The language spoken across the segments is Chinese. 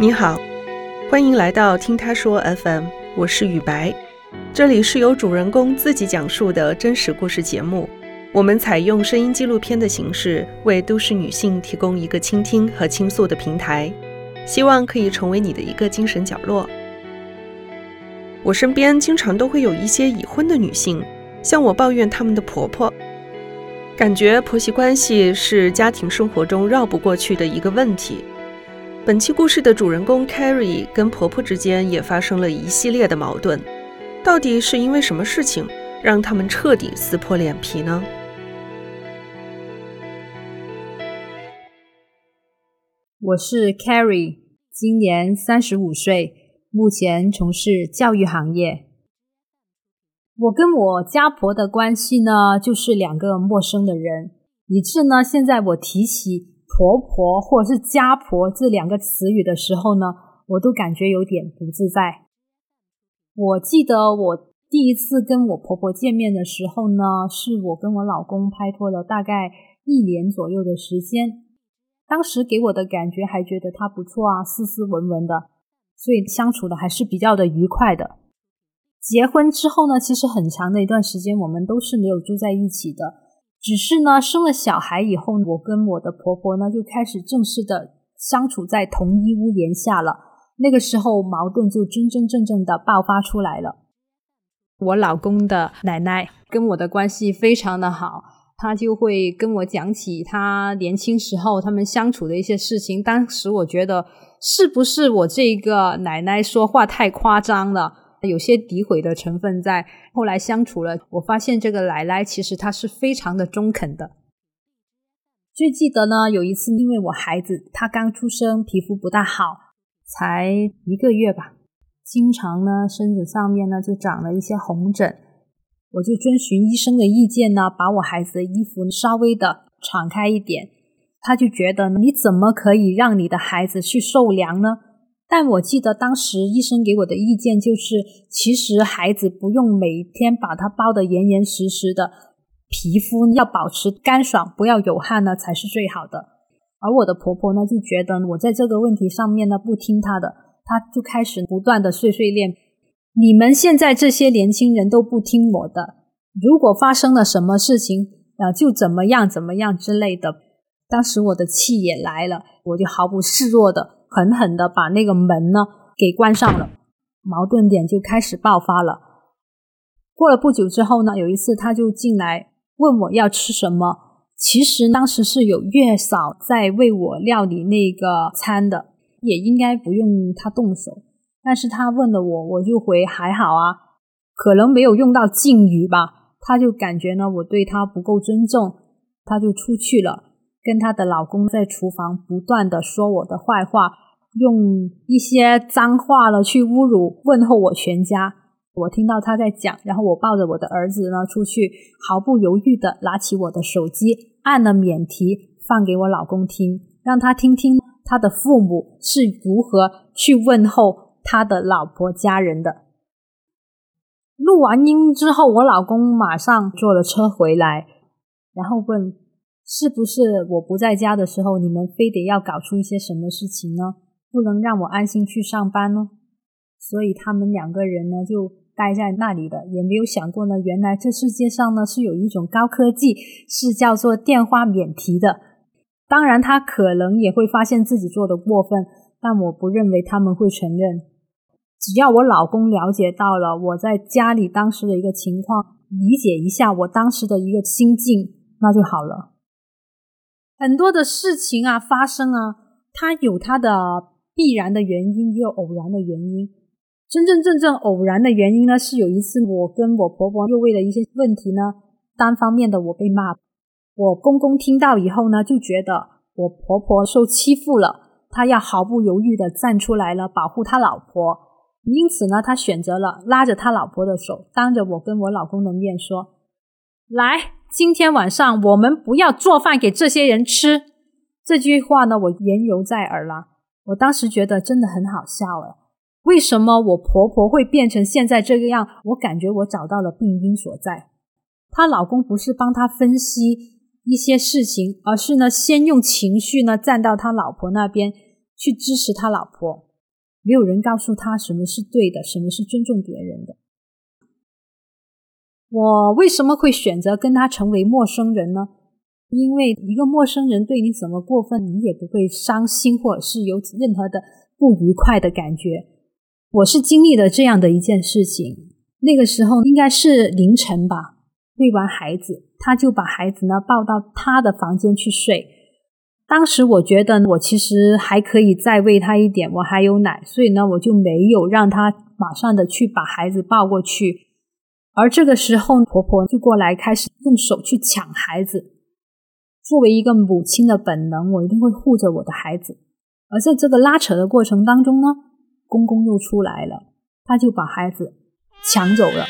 你好，欢迎来到听他说 FM，我是雨白，这里是由主人公自己讲述的真实故事节目。我们采用声音纪录片的形式，为都市女性提供一个倾听和倾诉的平台，希望可以成为你的一个精神角落。我身边经常都会有一些已婚的女性向我抱怨她们的婆婆，感觉婆媳关系是家庭生活中绕不过去的一个问题。本期故事的主人公 Carrie 跟婆婆之间也发生了一系列的矛盾，到底是因为什么事情让他们彻底撕破脸皮呢？我是 Carrie，今年三十五岁，目前从事教育行业。我跟我家婆的关系呢，就是两个陌生的人，以致呢，现在我提起。婆婆或者是家婆这两个词语的时候呢，我都感觉有点不自在。我记得我第一次跟我婆婆见面的时候呢，是我跟我老公拍拖了大概一年左右的时间。当时给我的感觉还觉得他不错啊，斯斯文文的，所以相处的还是比较的愉快的。结婚之后呢，其实很长的一段时间我们都是没有住在一起的。只是呢，生了小孩以后，我跟我的婆婆呢就开始正式的相处在同一屋檐下了。那个时候，矛盾就真真正正的爆发出来了。我老公的奶奶跟我的关系非常的好，她就会跟我讲起她年轻时候他们相处的一些事情。当时我觉得，是不是我这个奶奶说话太夸张了？有些诋毁的成分在。后来相处了，我发现这个奶奶其实她是非常的中肯的。最记得呢，有一次因为我孩子他刚出生，皮肤不大好，才一个月吧，经常呢身子上面呢就长了一些红疹，我就遵循医生的意见呢，把我孩子的衣服稍微的敞开一点，他就觉得你怎么可以让你的孩子去受凉呢？但我记得当时医生给我的意见就是，其实孩子不用每天把它包得严严实实的，皮肤要保持干爽，不要有汗呢才是最好的。而我的婆婆呢就觉得我在这个问题上面呢不听她的，她就开始不断的碎碎念：你们现在这些年轻人都不听我的，如果发生了什么事情啊，就怎么样怎么样之类的。当时我的气也来了，我就毫不示弱的。狠狠的把那个门呢给关上了，矛盾点就开始爆发了。过了不久之后呢，有一次他就进来问我要吃什么。其实当时是有月嫂在为我料理那个餐的，也应该不用他动手。但是他问了我，我就回还好啊，可能没有用到敬语吧。他就感觉呢我对他不够尊重，他就出去了。跟她的老公在厨房不断的说我的坏话，用一些脏话了去侮辱问候我全家。我听到他在讲，然后我抱着我的儿子呢出去，毫不犹豫的拿起我的手机，按了免提，放给我老公听，让他听听他的父母是如何去问候他的老婆家人的。录完音之后，我老公马上坐了车回来，然后问。是不是我不在家的时候，你们非得要搞出一些什么事情呢？不能让我安心去上班呢？所以他们两个人呢就待在那里的，也没有想过呢，原来这世界上呢是有一种高科技，是叫做电话免提的。当然，他可能也会发现自己做的过分，但我不认为他们会承认。只要我老公了解到了我在家里当时的一个情况，理解一下我当时的一个心境，那就好了。很多的事情啊发生啊，它有它的必然的原因，也有偶然的原因。真真正正偶然的原因呢，是有一次我跟我婆婆又为了一些问题呢，单方面的我被骂。我公公听到以后呢，就觉得我婆婆受欺负了，他要毫不犹豫的站出来了，保护他老婆。因此呢，他选择了拉着他老婆的手，当着我跟我老公的面说：“来。”今天晚上我们不要做饭给这些人吃。这句话呢，我言犹在耳了。我当时觉得真的很好笑了。为什么我婆婆会变成现在这个样？我感觉我找到了病因所在。她老公不是帮她分析一些事情，而是呢，先用情绪呢站到他老婆那边去支持他老婆。没有人告诉他什么是对的，什么是尊重别人的。我为什么会选择跟他成为陌生人呢？因为一个陌生人对你怎么过分，你也不会伤心，或者是有任何的不愉快的感觉。我是经历了这样的一件事情，那个时候应该是凌晨吧，喂完孩子，他就把孩子呢抱到他的房间去睡。当时我觉得我其实还可以再喂他一点，我还有奶，所以呢，我就没有让他马上的去把孩子抱过去。而这个时候，婆婆就过来开始用手去抢孩子。作为一个母亲的本能，我一定会护着我的孩子。而在这个拉扯的过程当中呢，公公又出来了，他就把孩子抢走了，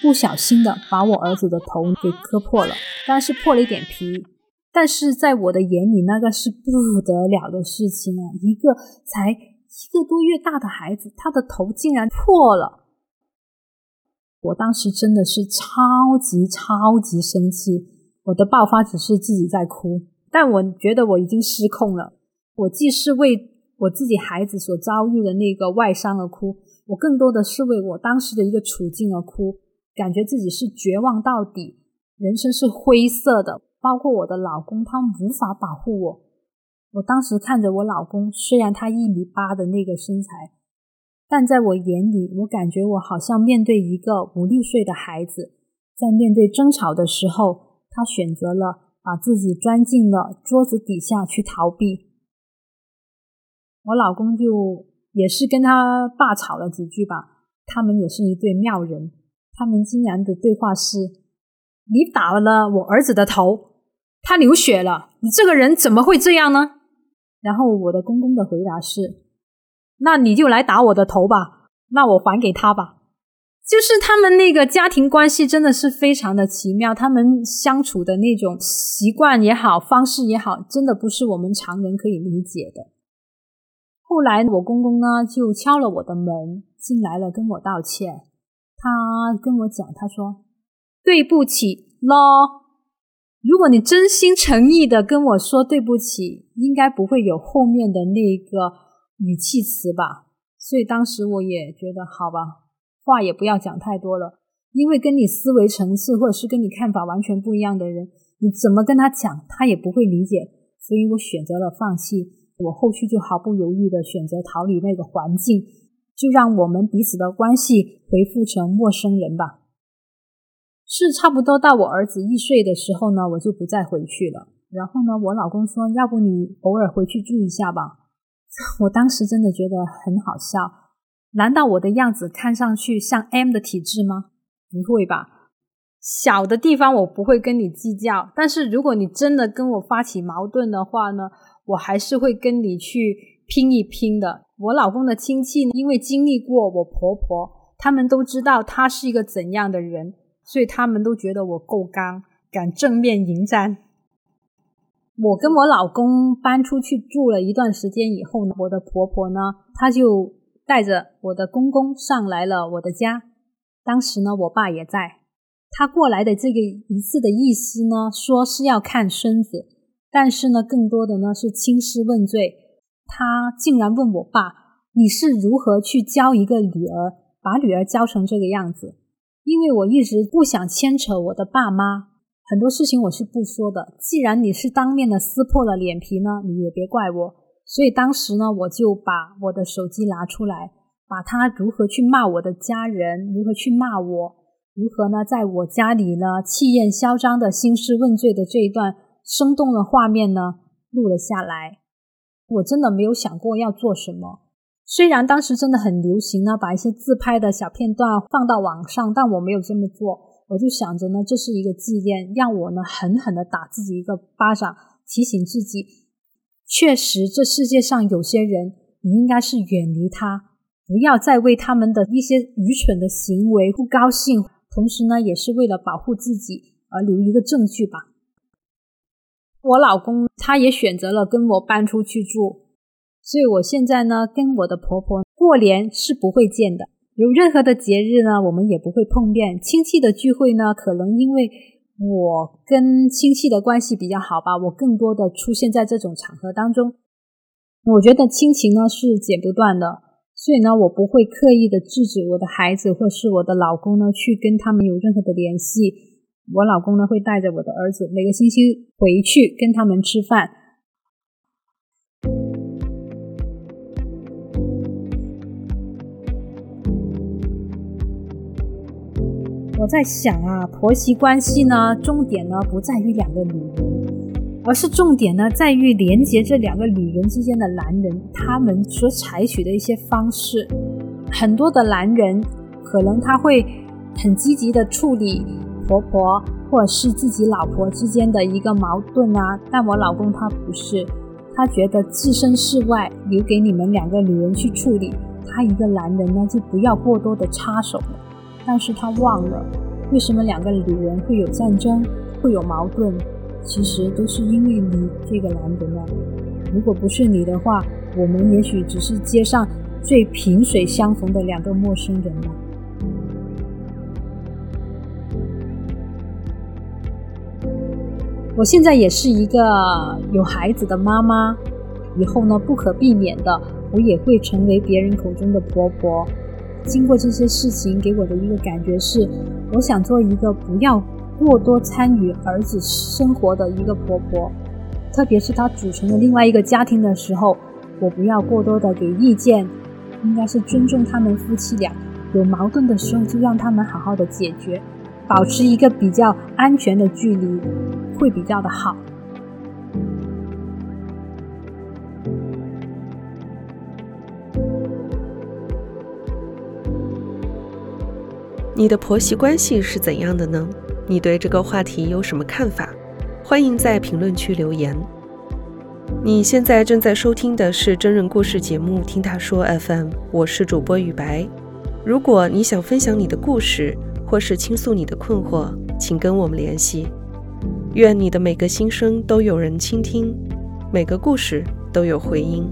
不小心的把我儿子的头给磕破了，但是破了一点皮。但是在我的眼里，那个是不得了的事情啊！一个才一个多月大的孩子，他的头竟然破了。我当时真的是超级超级生气，我的爆发只是自己在哭，但我觉得我已经失控了。我既是为我自己孩子所遭遇的那个外伤而哭，我更多的是为我当时的一个处境而哭，感觉自己是绝望到底，人生是灰色的。包括我的老公，他无法保护我。我当时看着我老公，虽然他一米八的那个身材。但在我眼里，我感觉我好像面对一个五六岁的孩子，在面对争吵的时候，他选择了把自己钻进了桌子底下去逃避。我老公就也是跟他爸吵了几句吧，他们也是一对妙人，他们竟然的对话是：“你打了我儿子的头，他流血了，你这个人怎么会这样呢？”然后我的公公的回答是。那你就来打我的头吧，那我还给他吧。就是他们那个家庭关系真的是非常的奇妙，他们相处的那种习惯也好，方式也好，真的不是我们常人可以理解的。后来我公公呢就敲了我的门进来了，跟我道歉。他跟我讲，他说对不起咯。如果你真心诚意的跟我说对不起，应该不会有后面的那个。语气词吧，所以当时我也觉得好吧，话也不要讲太多了，因为跟你思维层次或者是跟你看法完全不一样的人，你怎么跟他讲，他也不会理解，所以我选择了放弃。我后续就毫不犹豫的选择逃离那个环境，就让我们彼此的关系回复成陌生人吧。是差不多到我儿子一岁的时候呢，我就不再回去了。然后呢，我老公说，要不你偶尔回去住一下吧。我当时真的觉得很好笑，难道我的样子看上去像 M 的体质吗？不会吧，小的地方我不会跟你计较，但是如果你真的跟我发起矛盾的话呢，我还是会跟你去拼一拼的。我老公的亲戚因为经历过我婆婆，他们都知道他是一个怎样的人，所以他们都觉得我够刚，敢正面迎战。我跟我老公搬出去住了一段时间以后呢，我的婆婆呢，她就带着我的公公上来了我的家。当时呢，我爸也在。他过来的这个一次的意思呢，说是要看孙子，但是呢，更多的呢是兴师问罪。他竟然问我爸：“你是如何去教一个女儿，把女儿教成这个样子？”因为我一直不想牵扯我的爸妈。很多事情我是不说的。既然你是当面的撕破了脸皮呢，你也别怪我。所以当时呢，我就把我的手机拿出来，把他如何去骂我的家人，如何去骂我，如何呢，在我家里呢气焰嚣张的兴师问罪的这一段生动的画面呢录了下来。我真的没有想过要做什么。虽然当时真的很流行呢，把一些自拍的小片段放到网上，但我没有这么做。我就想着呢，这是一个纪念，让我呢狠狠的打自己一个巴掌，提醒自己，确实这世界上有些人，你应该是远离他，不要再为他们的一些愚蠢的行为不高兴。同时呢，也是为了保护自己而留一个证据吧。我老公他也选择了跟我搬出去住，所以我现在呢，跟我的婆婆过年是不会见的。有任何的节日呢，我们也不会碰面。亲戚的聚会呢，可能因为我跟亲戚的关系比较好吧，我更多的出现在这种场合当中。我觉得亲情呢是剪不断的，所以呢，我不会刻意的制止我的孩子或是我的老公呢去跟他们有任何的联系。我老公呢会带着我的儿子每个星期回去跟他们吃饭。我在想啊，婆媳关系呢，重点呢不在于两个女人，而是重点呢在于连接这两个女人之间的男人，他们所采取的一些方式。很多的男人可能他会很积极的处理婆婆或者是自己老婆之间的一个矛盾啊，但我老公他不是，他觉得置身事外，留给你们两个女人去处理，他一个男人呢就不要过多的插手。但是他忘了，为什么两个女人会有战争，会有矛盾？其实都是因为你这个男人呢。如果不是你的话，我们也许只是街上最萍水相逢的两个陌生人吧。我现在也是一个有孩子的妈妈，以后呢，不可避免的，我也会成为别人口中的婆婆。经过这些事情，给我的一个感觉是，我想做一个不要过多参与儿子生活的一个婆婆，特别是他组成了另外一个家庭的时候，我不要过多的给意见，应该是尊重他们夫妻俩，有矛盾的时候就让他们好好的解决，保持一个比较安全的距离，会比较的好。你的婆媳关系是怎样的呢？你对这个话题有什么看法？欢迎在评论区留言。你现在正在收听的是真人故事节目《听他说 FM》，我是主播雨白。如果你想分享你的故事，或是倾诉你的困惑，请跟我们联系。愿你的每个心声都有人倾听，每个故事都有回音。